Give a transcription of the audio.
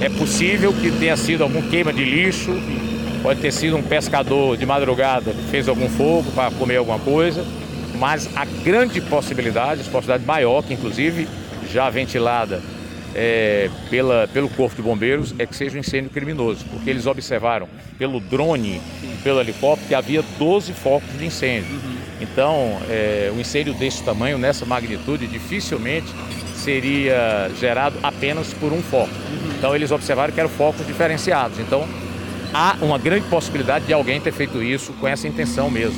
É possível que tenha sido algum queima de lixo, pode ter sido um pescador de madrugada que fez algum fogo para comer alguma coisa, mas a grande possibilidade, a possibilidade maior, que inclusive já ventilada é, pela, pelo Corpo de Bombeiros, é que seja um incêndio criminoso, porque eles observaram pelo drone, pelo helicóptero, que havia 12 focos de incêndio. Então, é, um incêndio desse tamanho, nessa magnitude, dificilmente seria gerado apenas por um foco. Então, eles observaram que eram focos diferenciados. Então, há uma grande possibilidade de alguém ter feito isso com essa intenção mesmo.